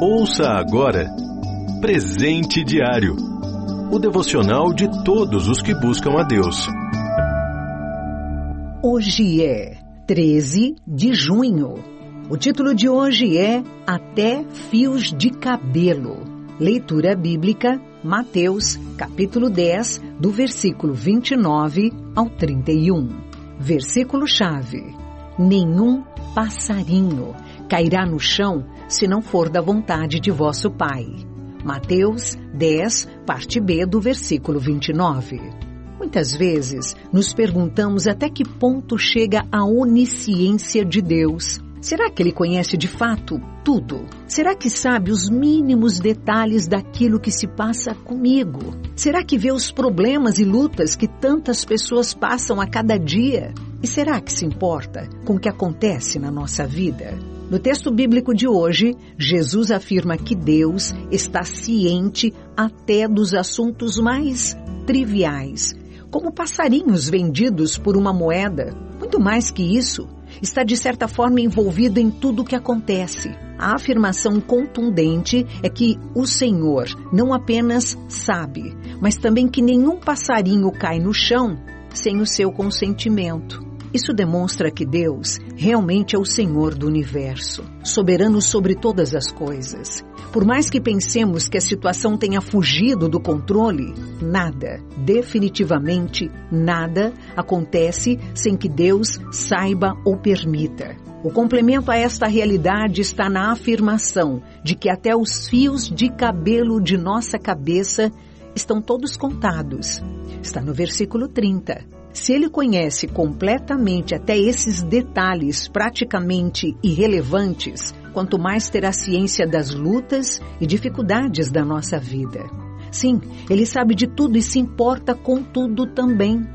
Ouça agora Presente Diário o devocional de todos os que buscam a Deus. Hoje é 13 de junho. O título de hoje é Até Fios de Cabelo. Leitura bíblica, Mateus, capítulo 10, do versículo 29 ao 31. Versículo-chave: Nenhum passarinho cairá no chão se não for da vontade de vosso Pai. Mateus 10, parte B do versículo 29. Muitas vezes nos perguntamos até que ponto chega a onisciência de Deus. Será que ele conhece de fato tudo? Será que sabe os mínimos detalhes daquilo que se passa comigo? Será que vê os problemas e lutas que tantas pessoas passam a cada dia? E será que se importa com o que acontece na nossa vida? No texto bíblico de hoje, Jesus afirma que Deus está ciente até dos assuntos mais triviais, como passarinhos vendidos por uma moeda. Muito mais que isso, está de certa forma envolvido em tudo o que acontece. A afirmação contundente é que o Senhor não apenas sabe, mas também que nenhum passarinho cai no chão sem o seu consentimento. Isso demonstra que Deus realmente é o Senhor do universo, soberano sobre todas as coisas. Por mais que pensemos que a situação tenha fugido do controle, nada, definitivamente nada, acontece sem que Deus saiba ou permita. O complemento a esta realidade está na afirmação de que até os fios de cabelo de nossa cabeça estão todos contados. Está no versículo 30. Se ele conhece completamente até esses detalhes praticamente irrelevantes, quanto mais terá ciência das lutas e dificuldades da nossa vida. Sim, ele sabe de tudo e se importa com tudo também,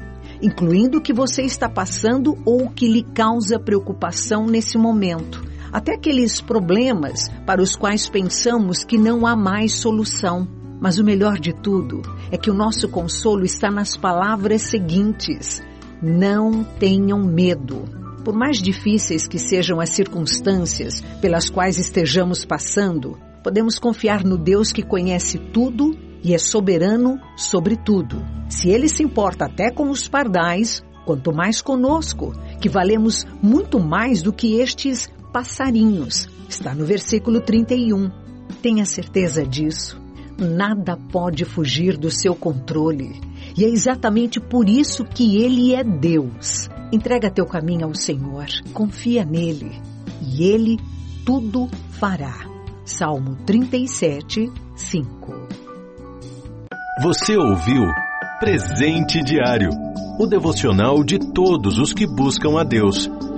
incluindo o que você está passando ou o que lhe causa preocupação nesse momento. Até aqueles problemas para os quais pensamos que não há mais solução. Mas o melhor de tudo é que o nosso consolo está nas palavras seguintes: Não tenham medo. Por mais difíceis que sejam as circunstâncias pelas quais estejamos passando, podemos confiar no Deus que conhece tudo e é soberano sobre tudo. Se ele se importa até com os pardais, quanto mais conosco, que valemos muito mais do que estes passarinhos. Está no versículo 31. Tenha certeza disso. Nada pode fugir do seu controle. E é exatamente por isso que Ele é Deus. Entrega teu caminho ao Senhor, confia nele, e Ele tudo fará. Salmo 37, 5. Você ouviu Presente Diário o devocional de todos os que buscam a Deus.